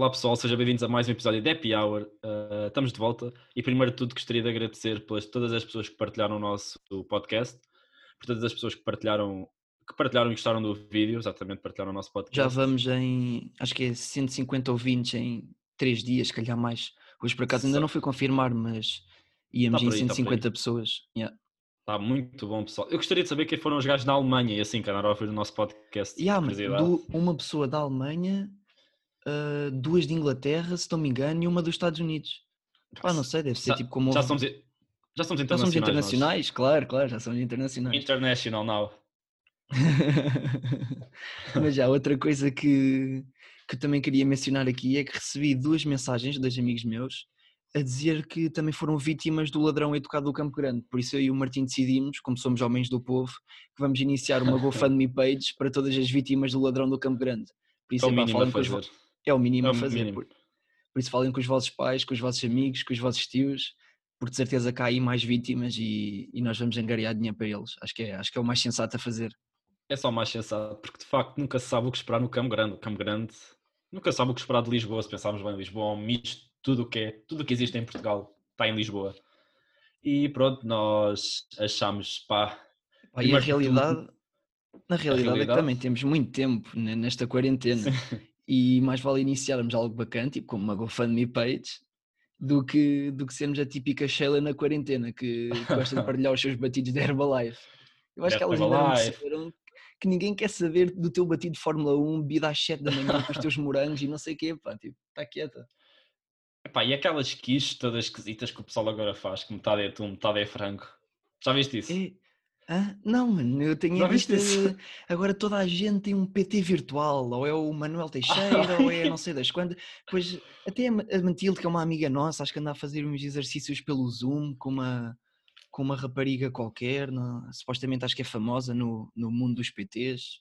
Olá pessoal, sejam bem-vindos a mais um episódio de Happy Hour. Uh, estamos de volta e primeiro de tudo gostaria de agradecer pelas todas as pessoas que partilharam o nosso podcast, por todas as pessoas que partilharam, que partilharam e gostaram do vídeo, exatamente partilharam o nosso podcast. Já vamos em, acho que é 150 ouvintes em 3 dias, se calhar mais. Hoje por acaso ainda Só- não fui confirmar, mas íamos Tá em por aí, tá por 150 pessoas. Yeah. Está muito bom pessoal. Eu gostaria de saber quem foram os gajos na Alemanha e assim, que andaram a ouvir o nosso podcast. Yeah, do- uma pessoa da Alemanha, ah, duas de Inglaterra, se não me engano, e uma dos Estados Unidos. Pá, não sei, deve ser Já- tipo como. Já somos, já somos já internacionais. somos nós. internacionais, claro, claro, já somos internacionais. International now. Mas já, outra coisa que, que também queria mencionar aqui é que recebi duas mensagens de dois amigos meus a dizer que também foram vítimas do ladrão educado do Campo Grande. Por isso eu e o Martim decidimos, como somos homens do povo, que vamos iniciar uma GoFundMe page para todas as vítimas do ladrão do Campo Grande. Por É isso falem com os fazer. vo- é o mínimo É a o fazer. mínimo. Por, por isso falem com os vossos pais, com os vossos amigos, com os vossos tios, porque de certeza que há aí mais vítimas e, e nós vamos angariar dinheiro para eles. Acho que é, acho que é o mais sensato a fazer. É só mais sensato, porque de facto nunca se sabe o que esperar no Campo Grande. O Campo Grande nunca se sabe o que esperar de Lisboa. Se pensarmos bem, Lisboa é um misto, tudo o que é, tudo o que existe em Portugal está em Lisboa. E pronto, nós achamos, pá, Pá, e a realidade, na realidade, é que realidade- também temos muito tempo nesta quarentena e mais vale iniciarmos algo bacana, tipo como uma GoFundMe page, do que, do que sermos a típica Sheila na quarentena que gosta de partilhar os seus batidos de Herbalife. Eu acho que elas ainda não perceberam que ninguém quer saber do teu batido de Fórmula 1, bebida às 7 da manhã com os teus morangos e não sei o quê, pá, tipo, está quieta. Epá, e aquelas quiches todas esquisitas que o pessoal agora faz, que metade é atum, metade é frango. Já viste isso? É, hã? Não, mano, eu tenho isso? Agora toda a gente tem um PT virtual, ou é o Manuel Teixeira, ou é não sei das quantas. Pois até a Ma- a Matilde, que é uma amiga nossa, acho que anda a fazer uns exercícios pelo Zoom com uma, com uma rapariga qualquer, não- supostamente acho que é famosa no, no mundo dos PTs.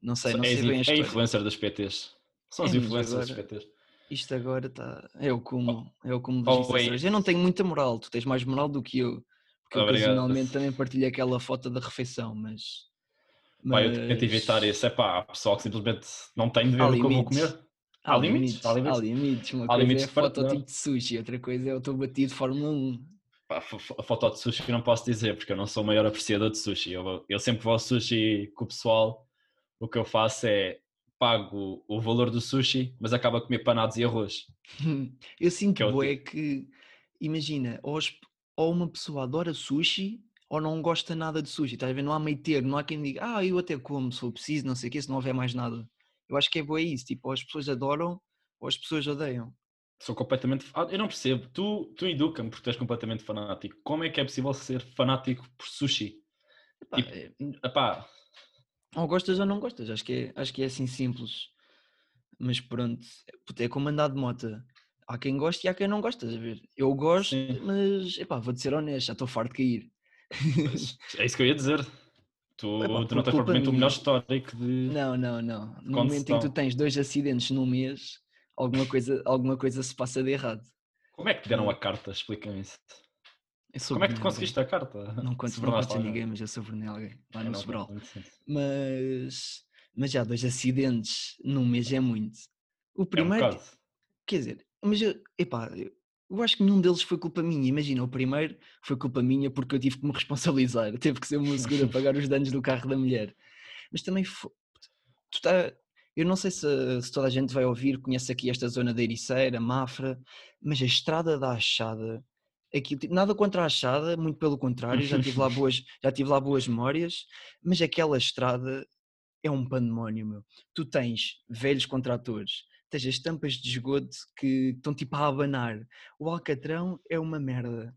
Não sei, não é, sei bem a é história. influencer dos PTs. São os É, mas influencers dos agora- PTs. Isto agora está. É o cumo, é o cumo oh, dos influencers. Eu não tenho muita moral, tu tens mais moral do que eu. Porque eu Obrigado. ocasionalmente também partilho aquela foto da refeição, mas. Pá, eu tento mas- evitar isso. É pá, há pessoal que simplesmente não tem de ver Há o que eu vou comer. Há, Há limites, limites, há limites. há limites. Uma Há coisa limites é de foto partilhar. tipo de sushi, outra coisa é o teu batido de Fórmula 1. Pá, a foto de sushi eu não posso dizer, porque eu não sou o maior apreciador de sushi. Eu, eu sempre vou ao sushi com o pessoal. O que eu faço é pago o valor do sushi, mas acabo a comer panados e arroz. Eu sinto Que é o bué que, imagina, as- ou uma pessoa adora sushi ou não gosta nada de sushi, estás a ver? Não há meio termo, não há quem diga, ah, eu até como se for preciso, não sei o quê, se não houver mais nada. Eu acho que é bué isso, tipo, ou as pessoas adoram ou as pessoas odeiam. Sou completamente. Eu não percebo. Tu, tu educa-me porque tu és completamente fanático. Como é que é possível ser fanático por sushi? Epá, Tipo, é- Epá, ou gostas ou não gostas, acho que é, acho que é assim simples. Mas pronto, é como andar de moto. Há quem goste e há quem não gosta, estás a ver? Eu gosto, Sim. mas epá, vou-te ser honesto, já estou farto de cair. é isso que eu ia dizer. Tu, Epá, tu não tens propriamente o melhor histórico de. Não, não, não. No momento em que tu tens dois acidentes num mês, alguma coisa, alguma coisa se passa de errado. Como é que te deram a carta? Explica-me isso. Como é que tu conseguiste a carta? Não conto, não conto a ninguém, mas eu sou Brunel, alguém, lá Eu no Sobral. Mas, mas já dois acidentes num mês é muito. O É um primeiro. Quer dizer, mas eu, epá, eu- acho que nenhum deles foi culpa minha. Imagina, o primeiro foi culpa minha porque eu tive que me responsabilizar. Teve que ser o meu seguro a pagar os danos do carro da mulher. Mas também foi. Tu tá, eu não sei se, se toda a gente vai ouvir, conhece aqui esta zona da Ericeira, Mafra, mas a estrada da Achada, aquilo, tipo, nada contra a Achada, muito pelo contrário, já tive lá boas, já tive lá boas memórias, mas aquela estrada é um pandemónio, meu. Tu tens velhos contratores, tens as tampas de esgoto que estão tipo a abanar. O Alcatrão é uma merda.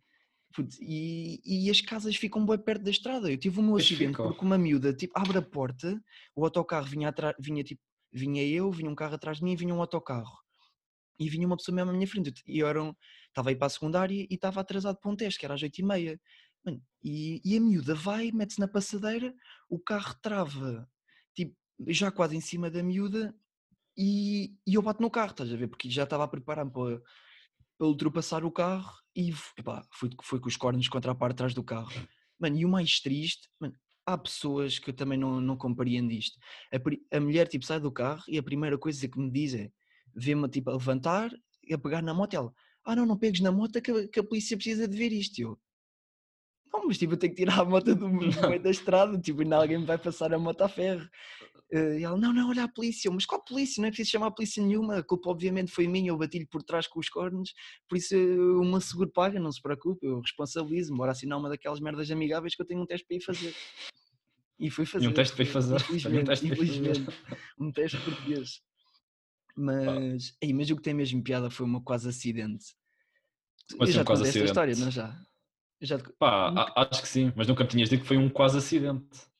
Putz, E, e as casas ficam bem perto da estrada. Eu tive meu Pois acidente porque uma miúda tipo, abre a porta, o autocarro vinha atrás, vinha tipo, vinha eu, vinha um carro atrás de mim e vinha um autocarro. E vinha uma pessoa mesmo à minha frente. E eu era um- estava aí para a secundária e estava atrasado para um teste, que era às 8h30. Mano, e, e a miúda vai, mete-se na passadeira, o carro trava, tipo, já quase em cima da miúda, e, e eu bato no carro, estás a ver? Porque já estava a preparar-me para, para ultrapassar o carro e epá, fui, fui com os cornos contra a parte de trás do carro. Mano, e o mais triste, mano, há pessoas que eu também não, não compreendo isto. A, a mulher tipo sai do carro e a primeira coisa que me diz é vê-me tipo a levantar e a pegar na moto. Ela, ah não, não pegues na moto que a, que a polícia precisa de ver isto. Eu, não, mas tipo, eu tenho que tirar a moto do, do meio da estrada, tipo, ainda alguém me vai passar a moto a ferro. Eh, E ela, não, não, olha a polícia. Eu, Mas qual polícia? Não é preciso chamar a polícia nenhuma. A culpa, obviamente, foi minha. Eu bati-lhe por trás com os cornos. Por isso, eh, uma seguro paga, não se preocupe. Eu responsabilizo-me. Bora assinar uma daquelas merdas amigáveis que eu tenho um teste para ir fazer. E fui fazer. E um teste para ir fazer. Infelizmente, Um teste infelizmente. Um teste português. Mas, ei, mas o que tem mesmo piada foi uma quase acidente. Mas eu foi já um quase esta história, acidente. não já? Eu já te... Pá, Nunca- acho que sim, mas nunca me tinhas dito que foi um quase acidente.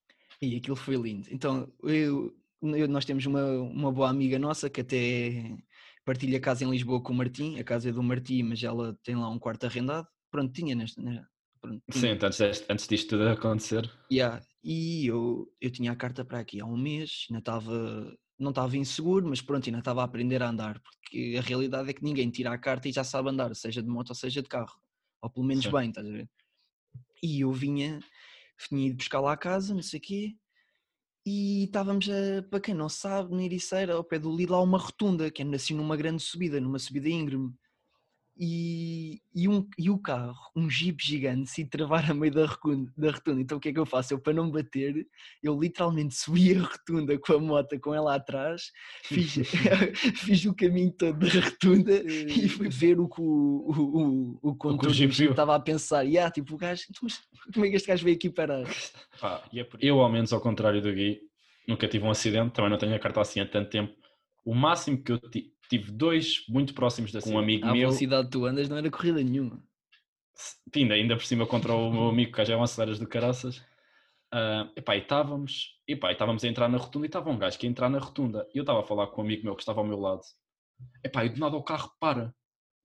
E aquilo foi lindo. Então, eu, eu- nós temos uma, uma boa amiga nossa que até partilha casa em Lisboa com o Martim. A casa é do Martim, mas ela tem lá um quarto arrendado. Pronto, tinha nesta. Né? Pronto, Sim, tinha. então, antes, antes disto tudo acontecer. Yeah. E eu, eu tinha a carta para aqui há um mês, ainda estava, não estava inseguro, mas pronto, ainda estava a aprender a andar, porque a realidade é que ninguém tira a carta e já sabe andar, seja de moto ou seja de carro, ou pelo menos Sim. bem, estás a ver? E eu vinha, vinha ido buscar lá a casa, não sei o quê, e estávamos, a, para quem não sabe, na Ericeira, ao pé do Lidl, há uma rotunda, que é assim numa grande subida, numa subida íngreme. E, e, um, e o carro, um jeep gigante, se travar a meio da rotunda, da rotunda. Então o que é que eu faço? Eu, para não bater, eu literalmente subi a rotunda com a moto, com ela atrás, fiz, fiz o caminho todo da rotunda e fui ver o que o, o, o, o condutor estava a pensar. E ah, tipo, o gajo, "Então, como é que este gajo veio aqui parar? Eu, ao menos, ao contrário do Gui, nunca tive um acidente, também não tenho a carta assim há tanto tempo. O máximo que eu ti- tive dois muito próximos de acidente. Um amigo à meu, velocidade que tu andas não era corrida nenhuma. ainda, ainda por cima contra o meu amigo que já é um aceleras do caraças. Ah, epá, e estávamos, epá, e estávamos a entrar na rotunda e estava um gajo que ia entrar na rotunda. E eu estava a falar com um amigo meu que estava ao meu lado. Epá, e do nada o carro para.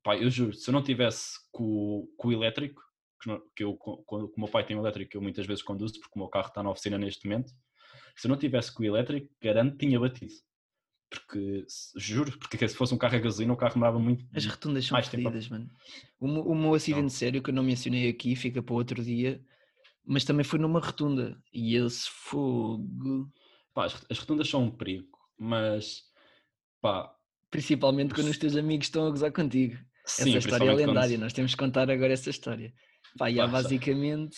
Epá, eu juro, se eu não tivesse com, o- com o elétrico, que eu, com, com o meu pai tem um elétrico, eu muitas vezes conduzo porque o meu carro está na oficina neste momento. Se eu não tivesse com o elétrico, garanto que tinha batido. Porque, juro, porque se fosse um carro a gasolina, o carro demorava muito. As rotundas são fedidas, mano. O, meu- o meu acidente sério que eu não mencionei aqui fica para outro dia, mas também foi numa rotunda. E esse fogo, Pá, as, as rotundas são um perigo, mas pá, principalmente quando os teus amigos estão a gozar contigo. sim, essa história é quando lendária, se- nós temos que contar agora essa história. Pá, e há basicamente,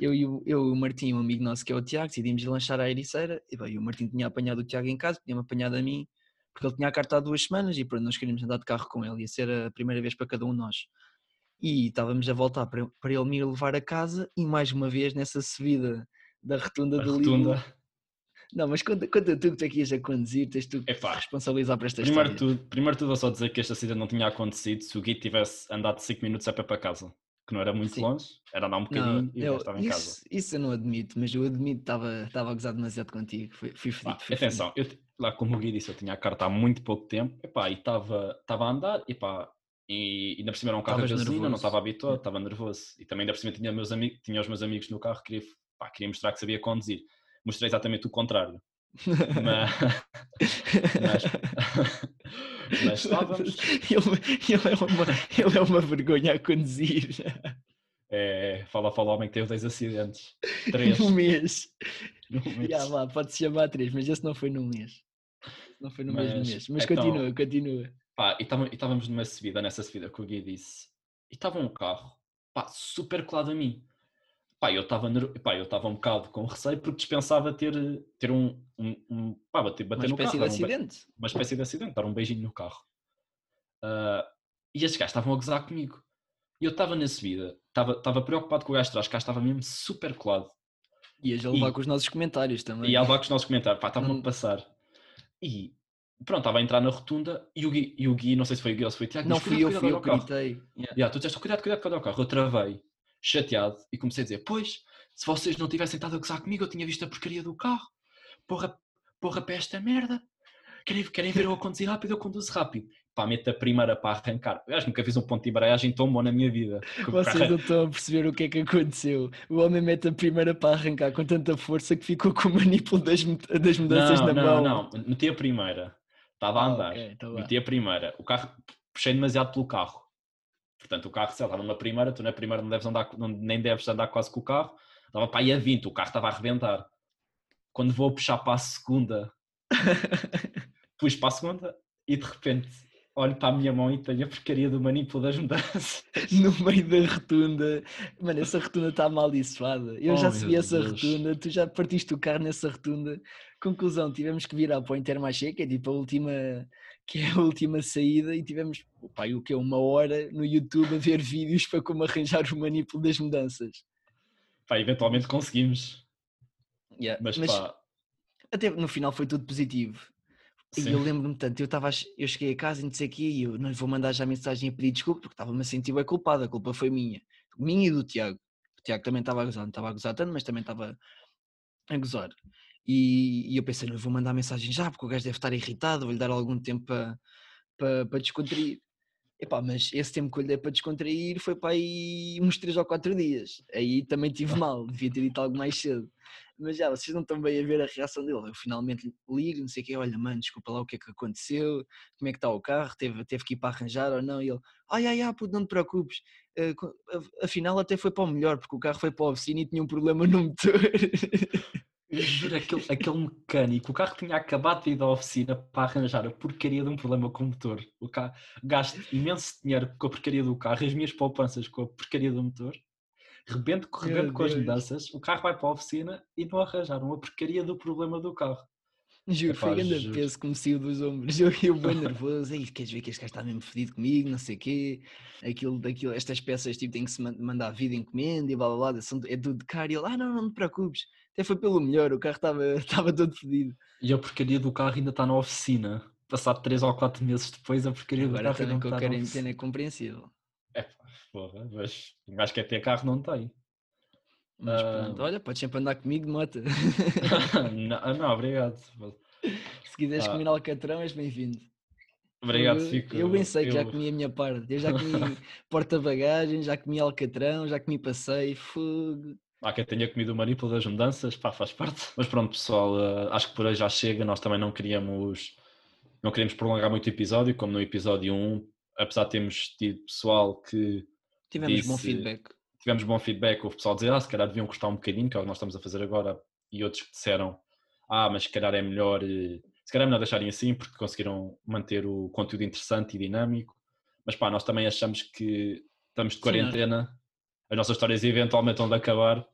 eu e o, eu, e o Martim, um amigo nosso que é o Tiago, decidimos lanchar à Ericeira, e bem, o Martim tinha apanhado o Tiago em casa, tinha-me apanhado a mim, porque ele tinha a carta há duas semanas, e pronto, nós queríamos andar de carro com ele, ia ser a primeira vez para cada um de nós. E estávamos a voltar para, para ele me ir levar a casa, e mais uma vez nessa subida da rotunda a do rotunda. Não, mas conta, conta tu que tu aqui ias a conduzir, tens tu que te Epá, responsabilizar por esta Primeiro história. tudo, primeiro tudo, vou só dizer que este acidente não tinha acontecido se o Gui tivesse andado 5 minutos a pé para casa, que não era muito Sim. longe, era andar um Não, bocadinho e já eu- estava em casa. isso, isso eu não admito, mas eu admito que estava, estava a gozar demasiado contigo. Fui, fui fedido. fui atenção, eu, lá como o Gui disse, eu tinha a carta há muito pouco tempo epá, e estava estava a andar epá, e ainda por cima era um carro Estavas gasolina, não estava habituado, Yeah. estava nervoso. E também ainda por cima tinha, meus amigos, tinha os meus amigos no carro, queria, pá, queria mostrar que sabia conduzir. Mostrei exatamente o contrário. Mas, mas, mas estávamos. ele, ele, é uma, ele é uma vergonha a conduzir. É, fala, fala homem que teve dois acidentes. Três. Num mês. num mês. Já lá, pode-se chamar três, mas esse não foi num mês. Não foi no mesmo Mas, mês. Mas então, continua, continua. Pá, e e estávamos numa subida, nessa subida que o Gui disse, e estava um carro, pá, super colado a mim. Pá, eu estava pá, eu estava um bocado com receio porque dispensava ter, ter um, um, um pá, bater, Uma bater no espécie carro. de dar um be- acidente. uma espécie de acidente, dar um beijinho no carro. Ah, e estes gajos estavam a gozar comigo. E eu estava na subida, estava preocupado com o gajo de trás, que o gajo estava mesmo super colado. Ias a levar E- com os nossos comentários também. E a levar com os nossos comentários, pá, estavam a passar. E pronto, estava a entrar na rotunda e o, Gui, e o Gui, não sei se foi o Gui ou se foi o Tiago, não fui eu, "Cuidado, fui eu cuidado, que olha o carro." gritei. Yeah. Yeah, tu disseste, cuidado, cuidado, cuidado ao carro. Eu travei, chateado, e comecei a dizer, pois, se vocês não tivessem estado a gozar comigo, eu tinha visto a porcaria do carro. Porra, porra para esta merda. Querem, querem ver eu a conduzir rápido, eu conduzo rápido. Pá, meto a primeira para arrancar. Eu acho que nunca fiz um ponto de embreagem tão bom na minha vida. Vocês não estão a perceber o que é que aconteceu. O homem mete a primeira para arrancar com tanta força que ficou com o manipulo das, das mudanças não, na não, mão. não, meti a primeira. Estava a Ah, andar. ok, então vá. meti a primeira. O carro, puxei demasiado pelo carro. Portanto, o carro, sei lá, estava numa primeira, tu na primeira não deves andar, não- nem deves andar quase com o carro. Estava para aí a 20, o carro estava a arrebentar. Quando vou puxar para a segunda, pus para a segunda e de repente olho para a minha mão e tenho a porcaria do manipulo das mudanças. no meio da rotunda. Mano, essa rotunda está amaldiçoada. Eu Oh, já subi essa Deus. rotunda, tu já partiste o carro nessa rotunda. Conclusão, tivemos que virar para o Intermarché, que é tipo a última, que é a última saída, e tivemos, pai, o que é uma hora no YouTube a ver vídeos para como arranjar o manipulo das mudanças. Pá, eventualmente conseguimos. Yeah, Mas, Mas pá, até no final foi tudo positivo. E sim. eu lembro-me tanto, eu, estava eu cheguei a casa e não sei o quê, e eu não lhe vou mandar já mensagem a pedir desculpa, porque estava-me a sentir bem culpado, a culpa foi minha. Minha e do Tiago. O Tiago também estava a gozar, não estava a gozar tanto, mas também estava a gozar. E, e eu pensei, não vou mandar mensagem já, porque o gajo deve estar irritado, vou-lhe dar algum tempo para, para, para descontrair. Epá, mas esse tempo que eu lhe dei para descontrair foi para aí uns 3 ou 4 dias. Aí também tive mal, devia ter dito algo mais cedo. Mas já, vocês não estão bem a ver a reação dele. Eu finalmente ligo, não sei o quê, olha, mano, desculpa lá o que é que aconteceu, como é que está o carro, teve, teve que ir para arranjar ou não. E ele, ai, ai, ai, puto, não te preocupes. eh, Afinal, até foi para o melhor, porque o carro foi para a oficina e tinha um problema no motor. Eu juro, aquele, aquele mecânico, o carro tinha acabado de ir da oficina para arranjar a porcaria de um problema com o motor. O carro, gasto imenso dinheiro com a porcaria do carro, as minhas poupanças com a porcaria do motor. Rebento, rebento com as mudanças, o carro vai para a oficina e não arranjaram a porcaria do problema do carro. Juro, Epá, foi grande peso que me saiu dos ombros. Eu, eu bem nervoso, Ei, queres ver que este gajo está mesmo fedido comigo, não sei o quê. Aquilo, daquilo, estas peças tipo, têm que se man- mandar vida encomenda e blá blá blá, é tudo de caro. E ele, ah, não, não te preocupes, até foi pelo melhor, o carro estava estava todo fedido. E a porcaria do carro ainda está na oficina. Passado 3 ou 4 meses depois, a porcaria do Agora carro ainda está na quarentena oficina. é compreensível. É porra, mas um gajo quer ter carro, não tem. Mas Ah. pronto, olha, podes sempre andar comigo de moto. não, não, obrigado. Se quiseres Ah. comer alcatrão, és bem-vindo. Obrigado, eu, fico. eu bem sei que já eu- comi a minha parte. Eu já comi porta-bagagens, já comi alcatrão, já comi passeio, fogo. Há quem tenha comido o manipulo das mudanças, pá, faz parte. Mas pronto, pessoal, eh, acho que por hoje já chega. Nós também não queríamos, não queríamos prolongar muito o episódio, como no episódio 1, apesar de termos tido pessoal que Tivemos bom Disse- feedback. tivemos bom feedback, houve pessoal dizer, ah, se calhar deviam cortar um bocadinho, que é o que nós estamos a fazer agora, e outros que disseram, ah, mas se calhar é melhor, eh, se calhar é melhor deixarem assim, porque conseguiram manter o conteúdo interessante e dinâmico. Mas pá, nós também achamos que estamos de Sim, quarentena, as nossas histórias eventualmente vão de acabar.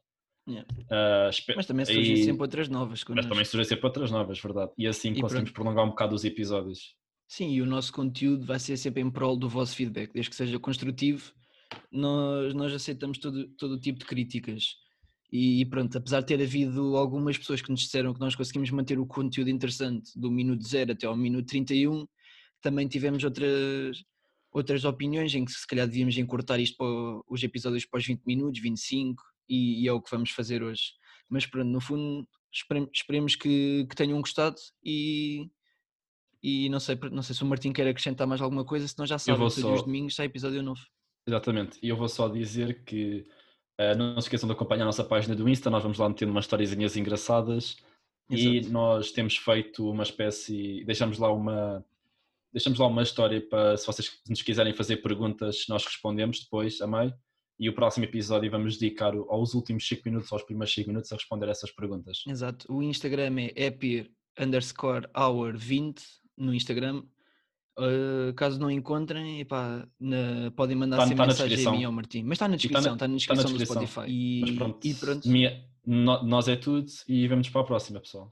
Yeah. Ah, espe- Mas também surgem e- sempre outras novas. mas connosco. também surgem sempre outras novas, verdade. E assim E conseguimos prolongar um bocado os episódios. Sim, e o nosso conteúdo vai ser sempre em prol do vosso feedback, desde que seja construtivo. Nós, nós aceitamos todo, todo o tipo de críticas. E, pronto, apesar de ter havido algumas pessoas que nos disseram que nós conseguimos manter o conteúdo interessante do minuto 0 até ao minuto 31, também tivemos outras, outras opiniões em que se calhar devíamos encurtar isto para os episódios para os 20 minutos, 25, e, e é o que vamos fazer hoje. Mas pronto, no fundo, esperem- esperemos que, que tenham gostado e, e não sei, não sei se o Martim quer acrescentar mais alguma coisa, senão já sabem, vou todos só- os domingos sai episódio novo. Exatamente. E eu vou só dizer que eh, não se esqueçam de acompanhar a nossa página do Insta, nós vamos lá metendo umas historiezinhas engraçadas e Exato. nós temos feito uma espécie, deixamos lá uma deixamos lá uma história para se vocês nos quiserem fazer perguntas, nós respondemos depois a meio e o próximo episódio vamos dedicar aos últimos 5 minutos, aos primeiros 5 minutos a responder essas perguntas. Exato. O Instagram é epir underscore hour 20 no Instagram. Uh, caso não encontrem, epá, na- podem mandar Tá- sempre tá mensagem a mim ou ao Martim. Mas está na tá na- descrição, está na está na descrição do. Spotify. E Mas pronto, e pronto. minha- no- nós é tudo e vemos para a próxima, pessoal.